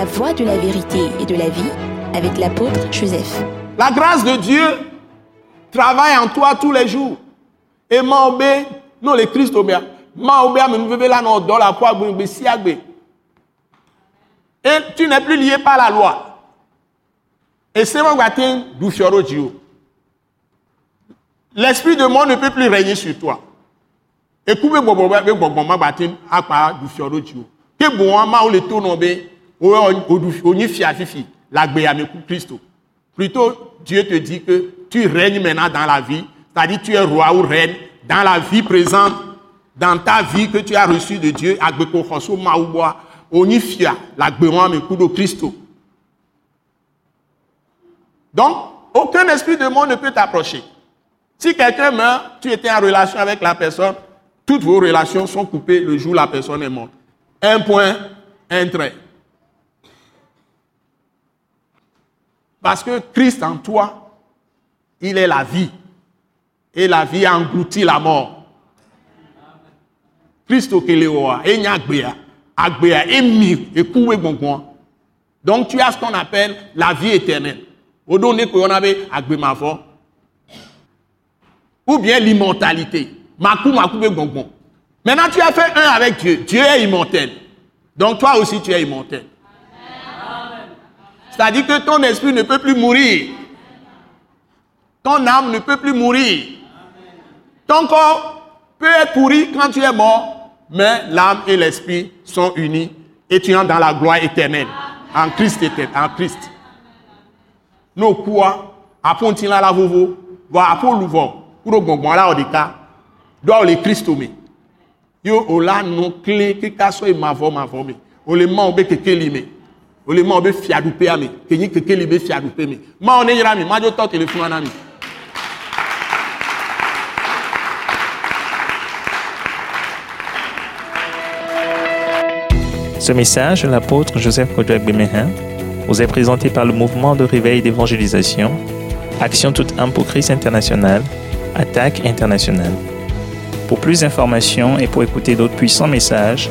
La voie de la vérité et de la vie avec l'apôtre Joseph. La grâce de Dieu travaille en toi tous les jours. Et m'obé, non les Christ obéa. M'obé, mais nous là dans la foi, Et tu n'es plus lié par la loi. Et c'est mon gâteau du fioro L'esprit de mort ne peut plus régner sur toi. Et bon, bon, bon, bon, bon, à part Dieu. Que bon, ma ou le tourne Plutôt, Dieu te dit que tu règnes maintenant dans la vie, c'est-à-dire tu es roi ou reine dans la vie présente, dans ta vie que tu as reçue de Dieu. Donc, aucun esprit de mort ne peut t'approcher. Si quelqu'un meurt, tu étais en relation avec la personne, toutes vos relations sont coupées le jour la personne est morte. Un point, un trait. Parce que Christ en toi, il est la vie. Et la vie a englouti la mort. Christ au Kéléoa, et et et Donc tu as ce qu'on appelle la vie éternelle. Au avait ou bien l'immortalité. Makou, makou. Maintenant, tu as fait un avec Dieu. Dieu est immortel. Donc toi aussi, tu es immortel. C'est-à-dire que ton esprit ne peut plus mourir. Ton âme ne peut plus mourir. Ton corps peut être pourri quand tu es mort, mais l'âme et l'esprit sont unis et tu entres dans la gloire éternelle. En Christ éternel, en Christ. Nous quoi, à la vovo, va à kuro gbɔngbɔn la wɔ ɖeka do awo le kristo me ye o la nu kle keka sɔ ye mavɔ mavɔ me o le ma wo be kekeli me o ma wo be fiaɖuƒea me ke nyi kekeli be me ma mi ma dzo tɔ na. Ce message de l'apôtre Joseph Kodouak Bemehin vous est présenté par le mouvement de réveil d'évangélisation, Action toute âme pour Christ international Attaque internationale. Pour plus d'informations et pour écouter d'autres puissants messages,